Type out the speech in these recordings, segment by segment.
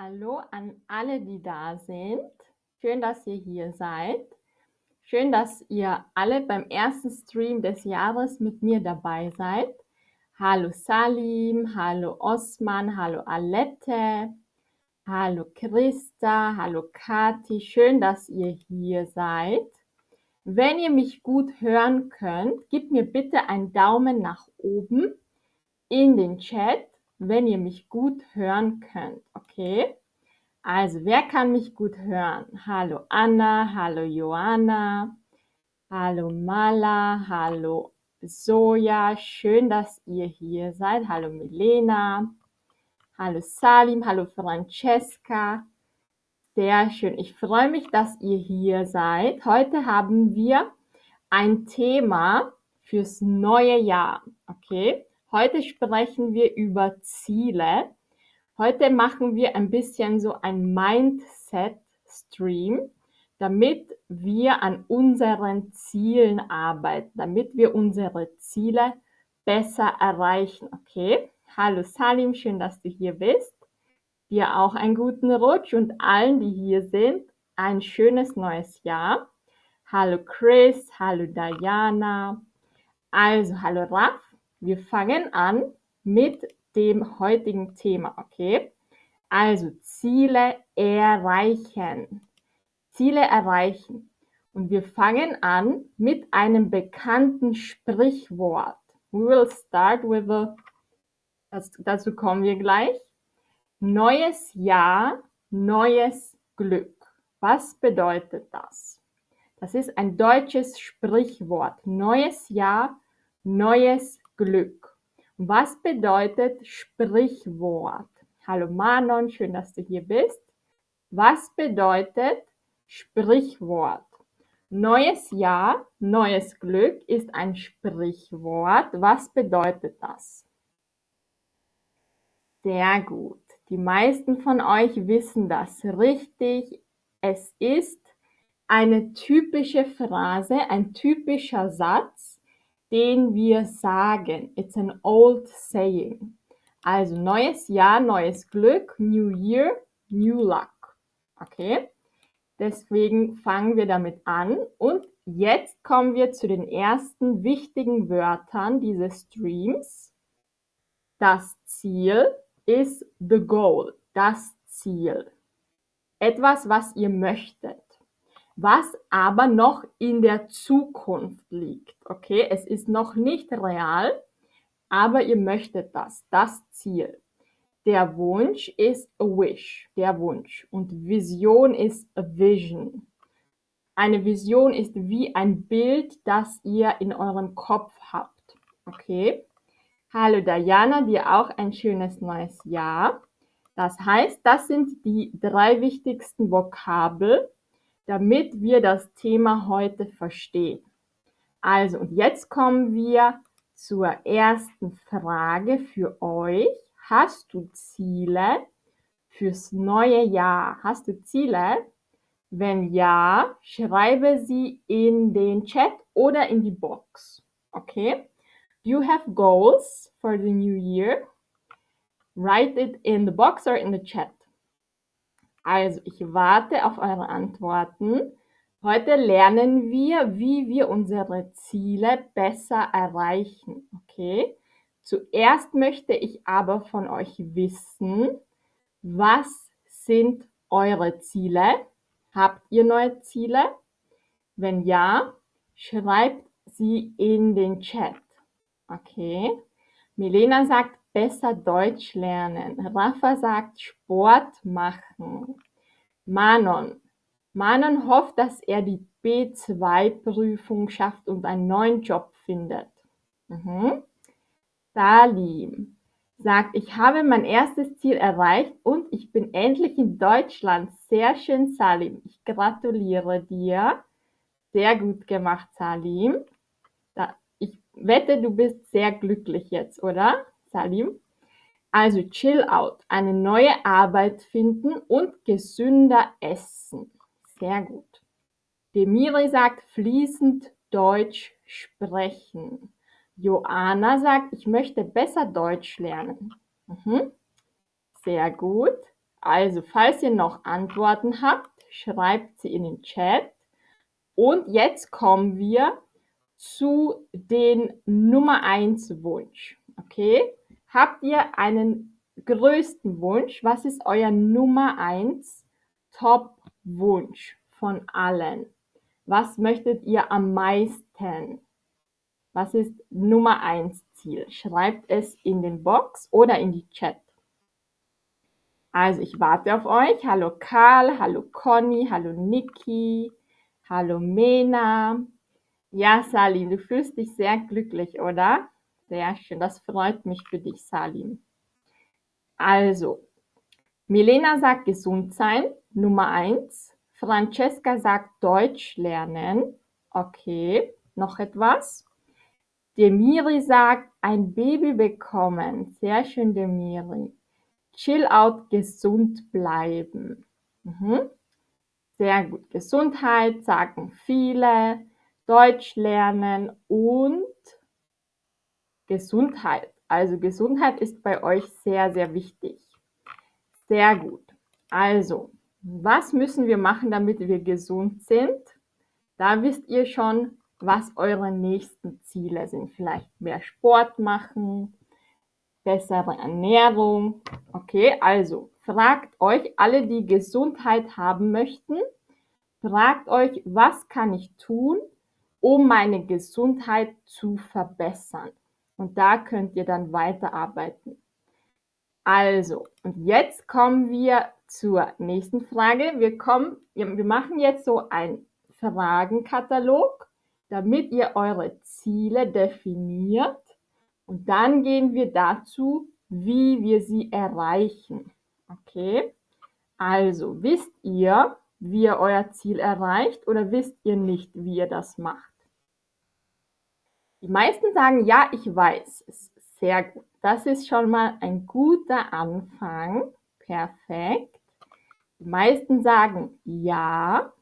Hallo an alle, die da sind. Schön, dass ihr hier seid. Schön, dass ihr alle beim ersten Stream des Jahres mit mir dabei seid. Hallo Salim, hallo Osman, hallo Alette, hallo Christa, hallo Kati. Schön, dass ihr hier seid. Wenn ihr mich gut hören könnt, gebt mir bitte einen Daumen nach oben in den Chat, wenn ihr mich gut hören könnt. Okay? Also, wer kann mich gut hören? Hallo Anna, hallo Joanna, hallo Mala, hallo Soja. Schön, dass ihr hier seid. Hallo Milena, hallo Salim, hallo Francesca. Sehr schön. Ich freue mich, dass ihr hier seid. Heute haben wir ein Thema fürs neue Jahr. Okay? Heute sprechen wir über Ziele. Heute machen wir ein bisschen so ein Mindset-Stream, damit wir an unseren Zielen arbeiten, damit wir unsere Ziele besser erreichen. Okay? Hallo Salim, schön, dass du hier bist. Dir auch einen guten Rutsch und allen, die hier sind, ein schönes neues Jahr. Hallo Chris, hallo Diana. Also, hallo Raf. Wir fangen an mit dem heutigen Thema, okay? Also Ziele erreichen. Ziele erreichen. Und wir fangen an mit einem bekannten Sprichwort. We will start with a, das, dazu kommen wir gleich. Neues Jahr, neues Glück. Was bedeutet das? Das ist ein deutsches Sprichwort. Neues Jahr, neues Glück. Was bedeutet Sprichwort? Hallo Manon, schön, dass du hier bist. Was bedeutet Sprichwort? Neues Jahr, neues Glück ist ein Sprichwort. Was bedeutet das? Sehr gut. Die meisten von euch wissen das richtig. Es ist eine typische Phrase, ein typischer Satz, den wir sagen. It's an old saying. Also neues Jahr, neues Glück, New Year, New Luck. Okay? Deswegen fangen wir damit an und jetzt kommen wir zu den ersten wichtigen Wörtern dieses Streams. Das Ziel ist the goal, das Ziel. Etwas, was ihr möchtet was aber noch in der Zukunft liegt. Okay, es ist noch nicht real, aber ihr möchtet das, das Ziel. Der Wunsch ist a wish, der Wunsch. Und Vision ist a vision. Eine Vision ist wie ein Bild, das ihr in eurem Kopf habt. Okay? Hallo Diana, dir auch ein schönes neues Jahr. Das heißt, das sind die drei wichtigsten Vokabel, damit wir das Thema heute verstehen. Also, und jetzt kommen wir zur ersten Frage für euch. Hast du Ziele fürs neue Jahr? Hast du Ziele? Wenn ja, schreibe sie in den Chat oder in die Box. Okay? Do you have goals for the new year? Write it in the box or in the chat. Also, ich warte auf eure Antworten. Heute lernen wir, wie wir unsere Ziele besser erreichen. Okay? Zuerst möchte ich aber von euch wissen, was sind eure Ziele? Habt ihr neue Ziele? Wenn ja, schreibt sie in den Chat. Okay? Milena sagt, besser Deutsch lernen. Rafa sagt Sport machen. Manon. Manon hofft, dass er die B2-Prüfung schafft und einen neuen Job findet. Mhm. Salim sagt, ich habe mein erstes Ziel erreicht und ich bin endlich in Deutschland. Sehr schön, Salim. Ich gratuliere dir. Sehr gut gemacht, Salim. ich wette, du bist sehr glücklich jetzt, oder? Salim. Also chill out, eine neue Arbeit finden und gesünder essen. Sehr gut. Demiri sagt fließend Deutsch sprechen. Joanna sagt, ich möchte besser Deutsch lernen. Mhm. Sehr gut. Also, falls ihr noch Antworten habt, schreibt sie in den Chat. Und jetzt kommen wir zu den Nummer 1 Wunsch. Okay? Habt ihr einen größten Wunsch? Was ist euer Nummer 1 Top Wunsch von allen? Was möchtet ihr am meisten? Was ist Nummer 1 Ziel? Schreibt es in den Box oder in die Chat. Also ich warte auf euch. Hallo Karl, hallo Conny, hallo Niki, hallo Mena. Ja, Salim, du fühlst dich sehr glücklich, oder? Sehr schön, das freut mich für dich, Salim. Also, Milena sagt gesund sein, Nummer eins. Francesca sagt Deutsch lernen. Okay, noch etwas? Demiri sagt ein Baby bekommen. Sehr schön, Demiri. Chill out, gesund bleiben. Mhm. Sehr gut. Gesundheit sagen viele. Deutsch lernen und Gesundheit. Also Gesundheit ist bei euch sehr, sehr wichtig. Sehr gut. Also, was müssen wir machen, damit wir gesund sind? Da wisst ihr schon, was eure nächsten Ziele sind. Vielleicht mehr Sport machen, bessere Ernährung. Okay, also fragt euch, alle, die Gesundheit haben möchten, fragt euch, was kann ich tun, um meine Gesundheit zu verbessern. Und da könnt ihr dann weiterarbeiten. Also, und jetzt kommen wir zur nächsten Frage. Wir kommen, wir machen jetzt so einen Fragenkatalog, damit ihr eure Ziele definiert und dann gehen wir dazu, wie wir sie erreichen. Okay? Also, wisst ihr, wie ihr euer Ziel erreicht oder wisst ihr nicht, wie ihr das macht? Die meisten sagen, ja, ich weiß es. Sehr gut. Das ist schon mal ein guter Anfang. Perfekt. Die meisten sagen ja.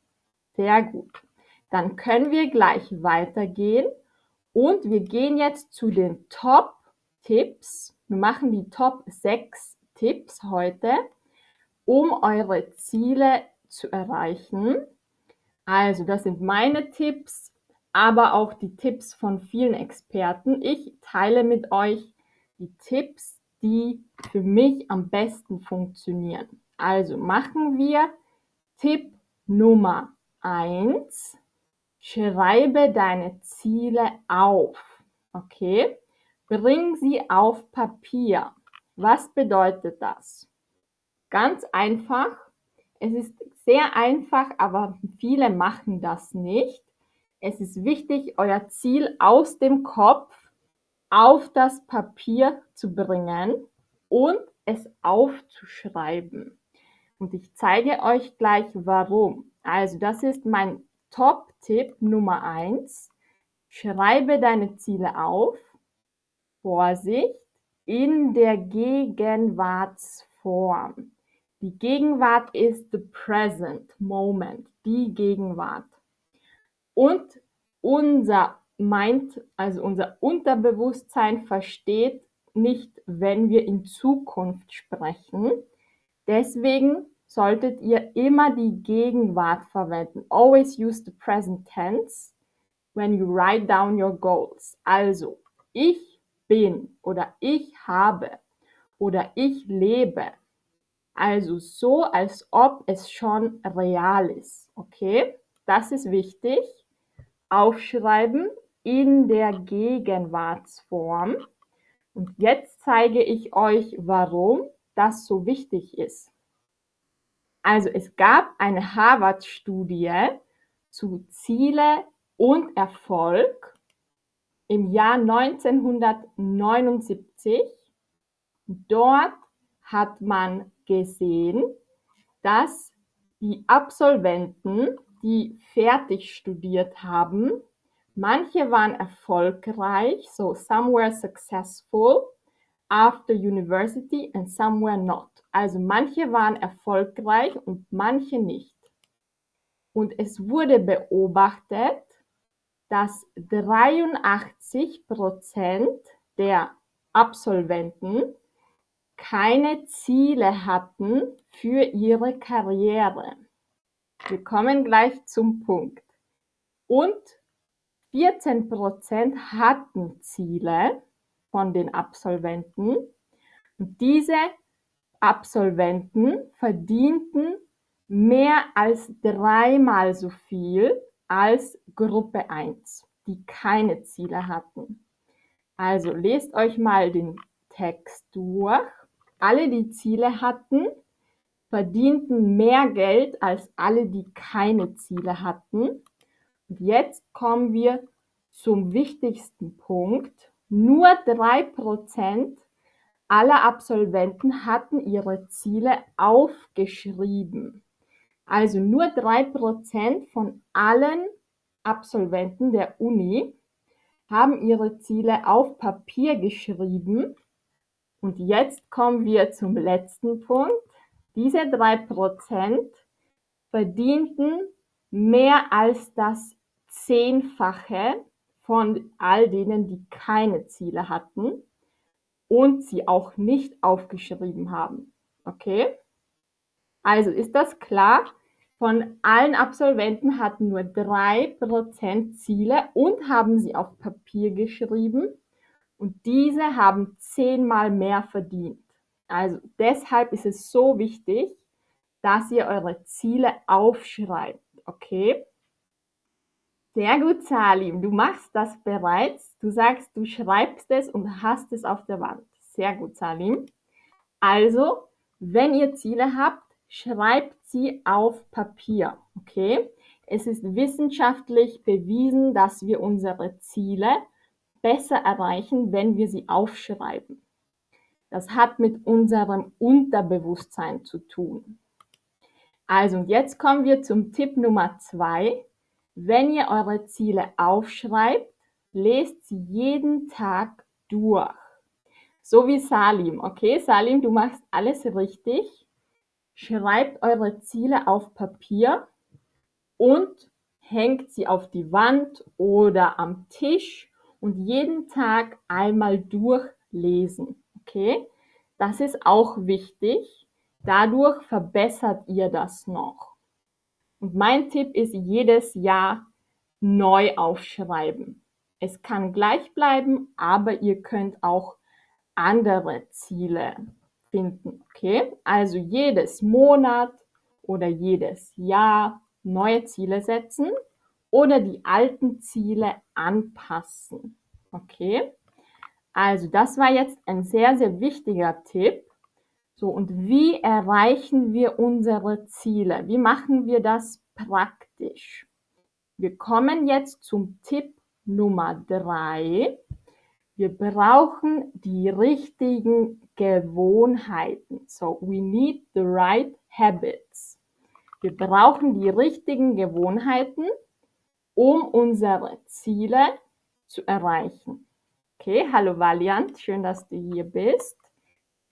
Sehr gut. Dann können wir gleich weitergehen und wir gehen jetzt zu den Top-Tipps. Wir machen die Top 6 Tipps heute, um eure Ziele zu erreichen. Also das sind meine Tipps, aber auch die Tipps von vielen Experten. Ich teile mit euch die Tipps, die für mich am besten funktionieren. Also machen wir Tipp Nummer 1. Schreibe deine Ziele auf. Okay? Bring sie auf Papier. Was bedeutet das? Ganz einfach. Es ist sehr einfach, aber viele machen das nicht. Es ist wichtig, euer Ziel aus dem Kopf auf das Papier zu bringen und es aufzuschreiben. Und ich zeige euch gleich warum. Also das ist mein Top-Tipp Nummer eins: Schreibe deine Ziele auf. Vorsicht, in der Gegenwartsform. Die Gegenwart ist the present moment, die Gegenwart. Und unser Mind, also unser Unterbewusstsein versteht nicht, wenn wir in Zukunft sprechen. Deswegen solltet ihr immer die Gegenwart verwenden. Always use the present tense when you write down your goals. Also, ich bin oder ich habe oder ich lebe. Also so, als ob es schon real ist. Okay? Das ist wichtig. Aufschreiben in der Gegenwartsform. Und jetzt zeige ich euch, warum das so wichtig ist. Also es gab eine Harvard-Studie zu Ziele und Erfolg im Jahr 1979. Dort hat man gesehen, dass die Absolventen, die fertig studiert haben, manche waren erfolgreich, so some were successful after university and some were not. Also manche waren erfolgreich und manche nicht. Und es wurde beobachtet, dass 83 Prozent der Absolventen keine Ziele hatten für ihre Karriere. Wir kommen gleich zum Punkt. Und 14% hatten Ziele von den Absolventen. Und diese Absolventen verdienten mehr als dreimal so viel als Gruppe 1, die keine Ziele hatten. Also lest euch mal den Text durch. Alle, die Ziele hatten, verdienten mehr Geld als alle, die keine Ziele hatten. Und jetzt kommen wir zum wichtigsten Punkt. Nur drei Prozent aller Absolventen hatten ihre Ziele aufgeschrieben. Also nur drei Prozent von allen Absolventen der Uni haben ihre Ziele auf Papier geschrieben. Und jetzt kommen wir zum letzten Punkt. Diese drei Prozent verdienten mehr als das Zehnfache von all denen, die keine Ziele hatten und sie auch nicht aufgeschrieben haben. Okay? Also ist das klar? Von allen Absolventen hatten nur drei Prozent Ziele und haben sie auf Papier geschrieben und diese haben zehnmal mehr verdient. Also deshalb ist es so wichtig, dass ihr eure Ziele aufschreibt. Okay? Sehr gut, Salim. Du machst das bereits. Du sagst, du schreibst es und hast es auf der Wand. Sehr gut, Salim. Also, wenn ihr Ziele habt, schreibt sie auf Papier. Okay? Es ist wissenschaftlich bewiesen, dass wir unsere Ziele besser erreichen, wenn wir sie aufschreiben. Das hat mit unserem Unterbewusstsein zu tun. Also, und jetzt kommen wir zum Tipp Nummer zwei. Wenn ihr eure Ziele aufschreibt, lest sie jeden Tag durch. So wie Salim. Okay, Salim, du machst alles richtig. Schreibt eure Ziele auf Papier und hängt sie auf die Wand oder am Tisch und jeden Tag einmal durchlesen. Okay, das ist auch wichtig. Dadurch verbessert ihr das noch. Und mein Tipp ist, jedes Jahr neu aufschreiben. Es kann gleich bleiben, aber ihr könnt auch andere Ziele finden. Okay, also jedes Monat oder jedes Jahr neue Ziele setzen oder die alten Ziele anpassen. Okay, also das war jetzt ein sehr, sehr wichtiger Tipp. So, und wie erreichen wir unsere Ziele? Wie machen wir das praktisch? Wir kommen jetzt zum Tipp Nummer drei. Wir brauchen die richtigen Gewohnheiten. So, we need the right habits. Wir brauchen die richtigen Gewohnheiten, um unsere Ziele zu erreichen. Okay, hallo Valiant, schön, dass du hier bist.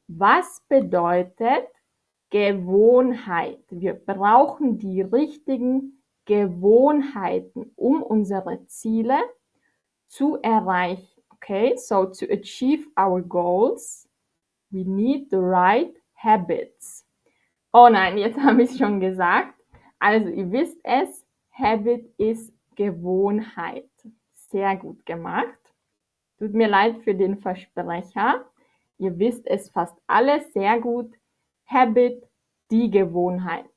Was bedeutet Gewohnheit? Wir brauchen die richtigen Gewohnheiten, um unsere Ziele zu erreichen. Okay, so to achieve our goals, we need the right habits. Oh nein, jetzt habe ich es schon gesagt. Also ihr wisst es, Habit ist Gewohnheit. Sehr gut gemacht. Tut mir leid für den Versprecher. Ihr wisst es fast alles sehr gut. Habit, die Gewohnheit.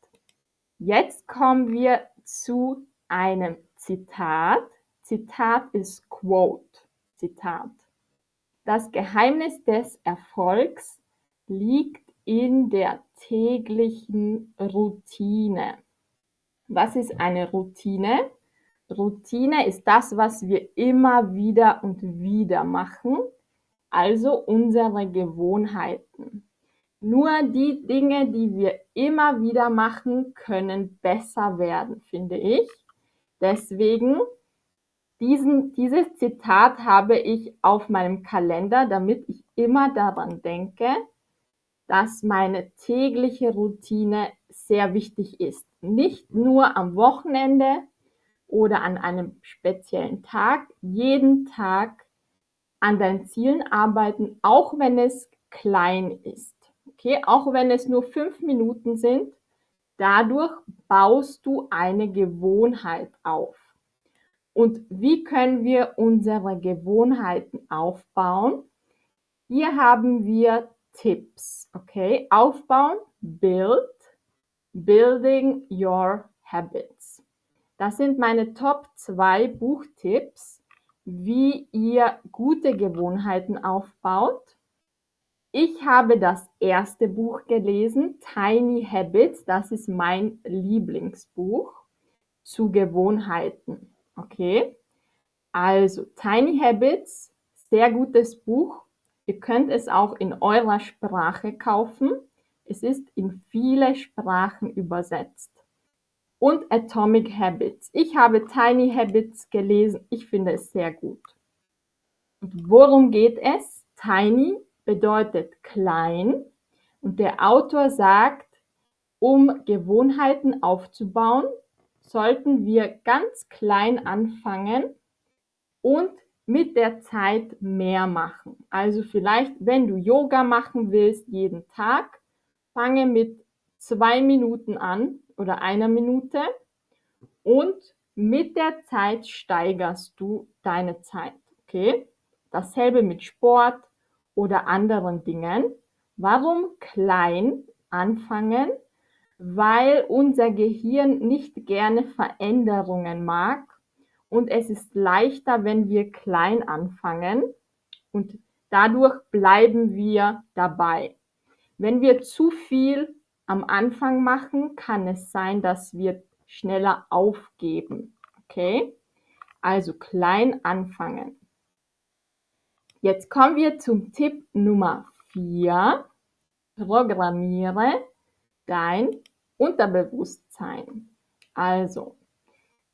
Jetzt kommen wir zu einem Zitat. Zitat ist Quote. Zitat. Das Geheimnis des Erfolgs liegt in der täglichen Routine. Was ist eine Routine? Routine ist das, was wir immer wieder und wieder machen also unsere Gewohnheiten. Nur die Dinge, die wir immer wieder machen, können besser werden, finde ich. Deswegen, diesen, dieses Zitat habe ich auf meinem Kalender, damit ich immer daran denke, dass meine tägliche Routine sehr wichtig ist. Nicht nur am Wochenende oder an einem speziellen Tag, jeden Tag an deinen Zielen arbeiten, auch wenn es klein ist. Okay, auch wenn es nur fünf Minuten sind, dadurch baust du eine Gewohnheit auf. Und wie können wir unsere Gewohnheiten aufbauen? Hier haben wir Tipps, okay? Aufbauen, build, building your habits. Das sind meine Top 2 Buchtipps, wie ihr gute Gewohnheiten aufbaut. Ich habe das erste Buch gelesen, Tiny Habits. Das ist mein Lieblingsbuch zu Gewohnheiten. Okay? Also, Tiny Habits, sehr gutes Buch. Ihr könnt es auch in eurer Sprache kaufen. Es ist in viele Sprachen übersetzt. Und Atomic Habits. Ich habe Tiny Habits gelesen. Ich finde es sehr gut. Und worum geht es? Tiny bedeutet klein. Und der Autor sagt, um Gewohnheiten aufzubauen, sollten wir ganz klein anfangen und mit der Zeit mehr machen. Also vielleicht, wenn du Yoga machen willst jeden Tag, fange mit zwei Minuten an oder einer Minute und mit der Zeit steigerst du deine Zeit. Okay? Dasselbe mit Sport oder anderen Dingen. Warum klein anfangen? weil unser Gehirn nicht gerne Veränderungen mag und es ist leichter, wenn wir klein anfangen und dadurch bleiben wir dabei. Wenn wir zu viel am Anfang machen, kann es sein, dass wir schneller aufgeben. Okay? Also klein anfangen. Jetzt kommen wir zum Tipp Nummer 4. Programmiere dein Unterbewusstsein. Also,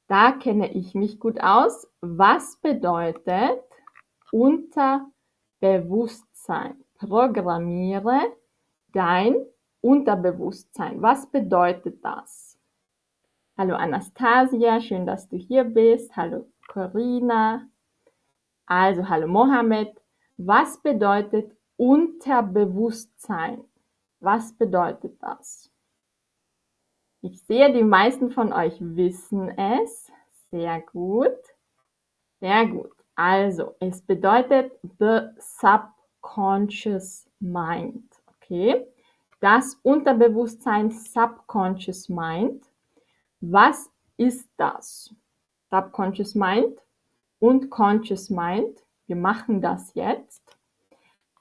da kenne ich mich gut aus. Was bedeutet Unterbewusstsein? Programmiere dein Unterbewusstsein. Was bedeutet das? Hallo Anastasia, schön, dass du hier bist. Hallo Corinna. Also, hallo Mohammed. Was bedeutet Unterbewusstsein? Was bedeutet das? Ich sehe, die meisten von euch wissen es. Sehr gut. Sehr gut. Also, es bedeutet the subconscious mind. Okay? Das Unterbewusstsein subconscious mind. Was ist das? Subconscious mind und conscious mind. Wir machen das jetzt.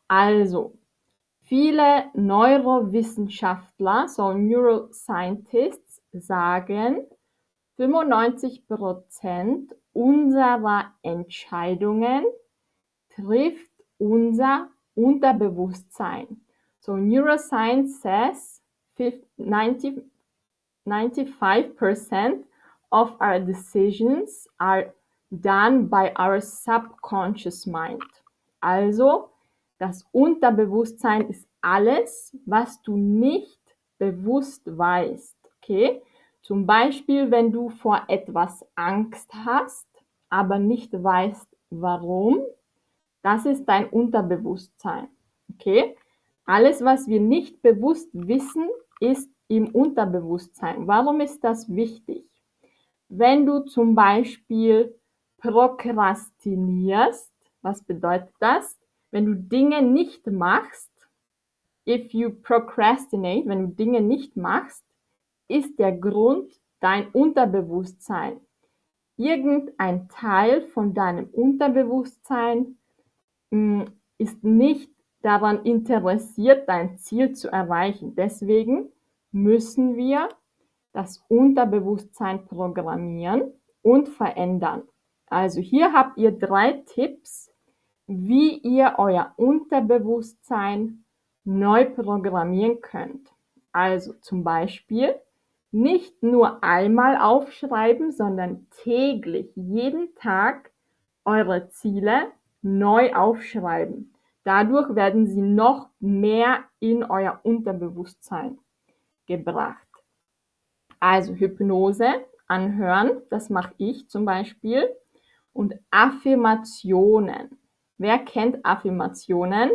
Also, Viele Neurowissenschaftler, so Neuroscientists, sagen, 95% unserer Entscheidungen trifft unser Unterbewusstsein. So Neuroscience says 90, 95% of our decisions are done by our subconscious mind. Also das Unterbewusstsein ist alles, was du nicht bewusst weißt. Okay? Zum Beispiel, wenn du vor etwas Angst hast, aber nicht weißt, warum, das ist dein Unterbewusstsein. Okay? Alles, was wir nicht bewusst wissen, ist im Unterbewusstsein. Warum ist das wichtig? Wenn du zum Beispiel prokrastinierst, was bedeutet das? wenn du Dinge nicht machst, if you procrastinate, wenn du Dinge nicht machst, ist der Grund dein Unterbewusstsein. Irgendein Teil von deinem Unterbewusstsein mh, hm, ist nicht daran interessiert, dein Ziel zu erreichen. Deswegen müssen wir das Unterbewusstsein programmieren und verändern. Also hier habt ihr drei Tipps, wie ihr euer Unterbewusstsein neu programmieren könnt. Also zum Beispiel nicht nur einmal aufschreiben, sondern täglich, jeden Tag eure Ziele neu aufschreiben. Dadurch werden sie noch mehr in euer Unterbewusstsein gebracht. Also Hypnose anhören, das mache ich zum Beispiel. Und Affirmationen. Wer kennt Affirmationen?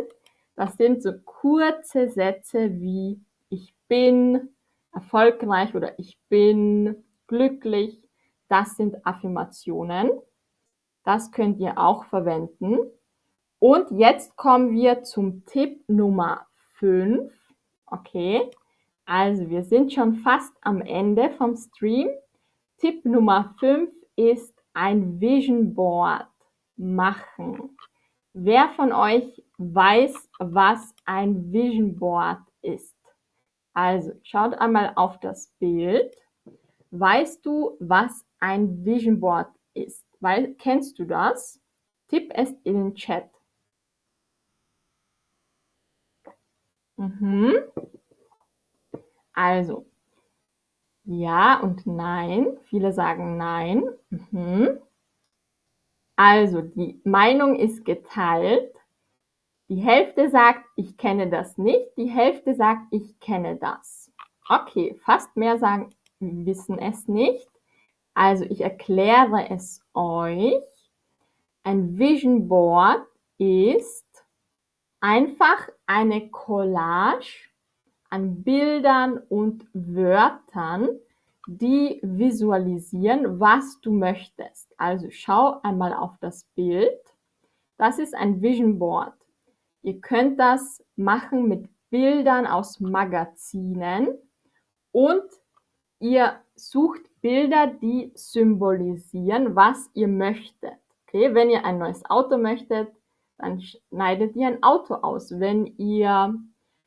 Das sind so kurze Sätze wie ich bin erfolgreich oder ich bin glücklich. Das sind Affirmationen. Das könnt ihr auch verwenden. Und jetzt kommen wir zum Tipp Nummer 5. Okay, also wir sind schon fast am Ende vom Stream. Tipp Nummer 5 ist ein Vision Board machen. Wer von euch weiß, was ein Vision Board ist? Also schaut einmal auf das Bild. Weißt du, was ein Vision Board ist? Weil, kennst du das? Tipp es in den Chat. Mhm. Also, ja und nein. Viele sagen nein. Mhm. Also, die Meinung ist geteilt. Die Hälfte sagt, ich kenne das nicht. Die Hälfte sagt, ich kenne das. Okay, fast mehr sagen, wissen es nicht. Also, ich erkläre es euch. Ein Vision Board ist einfach eine Collage an Bildern und Wörtern, die visualisieren, was du möchtest. Also schau einmal auf das Bild. Das ist ein Vision Board. Ihr könnt das machen mit Bildern aus Magazinen und ihr sucht Bilder, die symbolisieren, was ihr möchtet. Okay, wenn ihr ein neues Auto möchtet, dann schneidet ihr ein Auto aus. Wenn ihr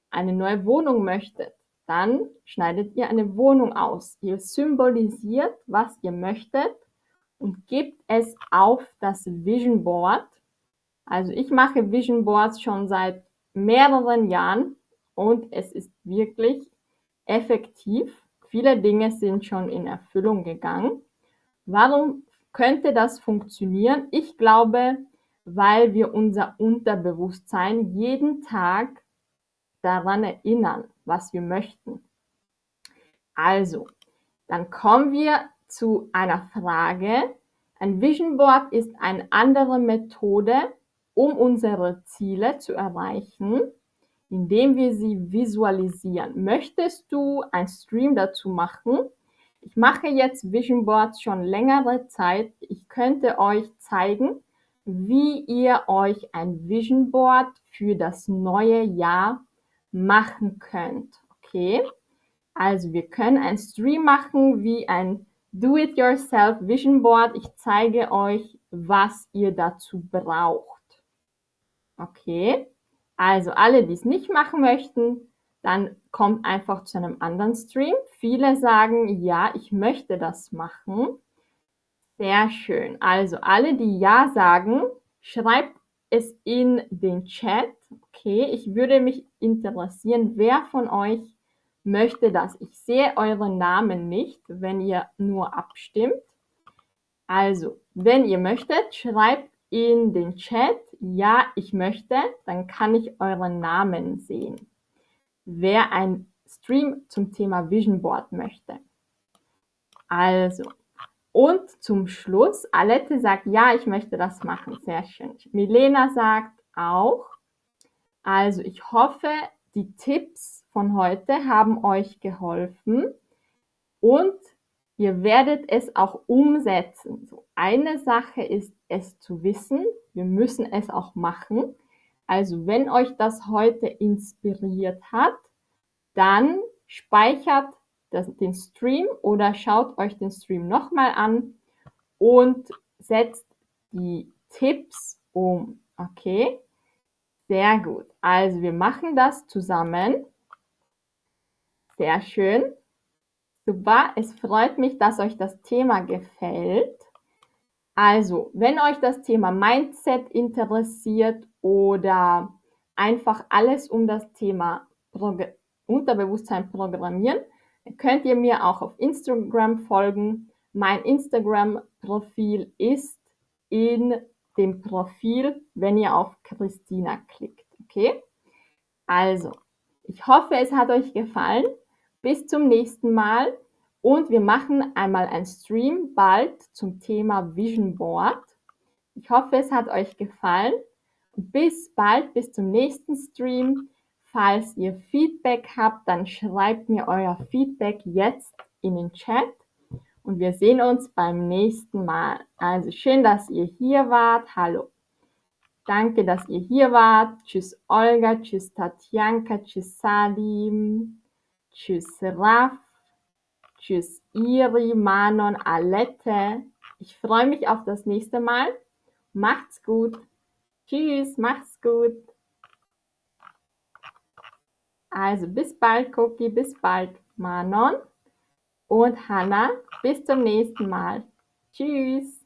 eine neue Wohnung möchtet, dann schneidet ihr eine Wohnung aus. Ihr symbolisiert, was ihr möchtet und gebt es auf das Vision Board. Also ich mache Vision Boards schon seit mehreren Jahren und es ist wirklich effektiv. Viele Dinge sind schon in Erfüllung gegangen. Warum könnte das funktionieren? Ich glaube, weil wir unser Unterbewusstsein jeden Tag daran erinnern, was wir möchten. Also, dann kommen wir zu einer Frage. Ein Vision Board ist eine andere Methode, um unsere Ziele zu erreichen, indem wir sie visualisieren. Möchtest du ein Stream dazu machen? Ich mache jetzt Vision Boards schon längere Zeit. Ich könnte euch zeigen, wie ihr euch ein Vision Board für das neue Jahr machen könnt. Okay? Also wir können ein Stream machen wie ein Do-it-yourself Vision Board. Ich zeige euch, was ihr dazu braucht. Okay? Also alle, die es nicht machen möchten, dann kommt einfach zu einem anderen Stream. Viele sagen, ja, ich möchte das machen. Sehr schön. Also alle, die Ja sagen, schreibt es in den Chat. Okay, ich würde mich interessieren, wer von euch möchte das. Ich sehe euren Namen nicht, wenn ihr nur abstimmt. Also, wenn ihr möchtet, schreibt in den Chat, ja, ich möchte, dann kann ich euren Namen sehen. Wer ein Stream zum Thema Vision Board möchte. Also, und zum Schluss, Alette sagt, ja, ich möchte das machen. Sehr schön. Milena sagt auch, also ich hoffe, die Tipps von heute haben euch geholfen und ihr werdet es auch umsetzen. So eine Sache ist es zu wissen, wir müssen es auch machen. Also wenn euch das heute inspiriert hat, dann speichert das, den Stream oder schaut euch den Stream nochmal an und setzt die Tipps um. Okay? Sehr gut. Also wir machen das zusammen. Sehr schön. Super. Es freut mich, dass euch das Thema gefällt. Also, wenn euch das Thema Mindset interessiert oder einfach alles um das Thema Prog Unterbewusstsein programmieren, könnt ihr mir auch auf Instagram folgen. Mein Instagram-Profil ist in dem Profil, wenn ihr auf Christina klickt. Okay? Also, ich hoffe, es hat euch gefallen. Bis zum nächsten Mal. Und wir machen einmal ein Stream bald zum Thema Vision Board. Ich hoffe, es hat euch gefallen. bis bald, bis zum nächsten Stream. Falls ihr Feedback habt, dann schreibt mir euer Feedback jetzt in den Chat und wir sehen uns beim nächsten Mal. Also schön, dass ihr hier wart. Hallo. Danke, dass ihr hier wart. Tschüss Olga, tschüss Tatjanka, tschüss Salim, tschüss Raf, tschüss Iri, Manon, Alette. Ich freue mich auf das nächste Mal. Macht's gut. Tschüss, macht's gut. Also bis bald, Cookie, bis bald, Manon und Hannah. Bis zum nächsten Mal. Tschüss.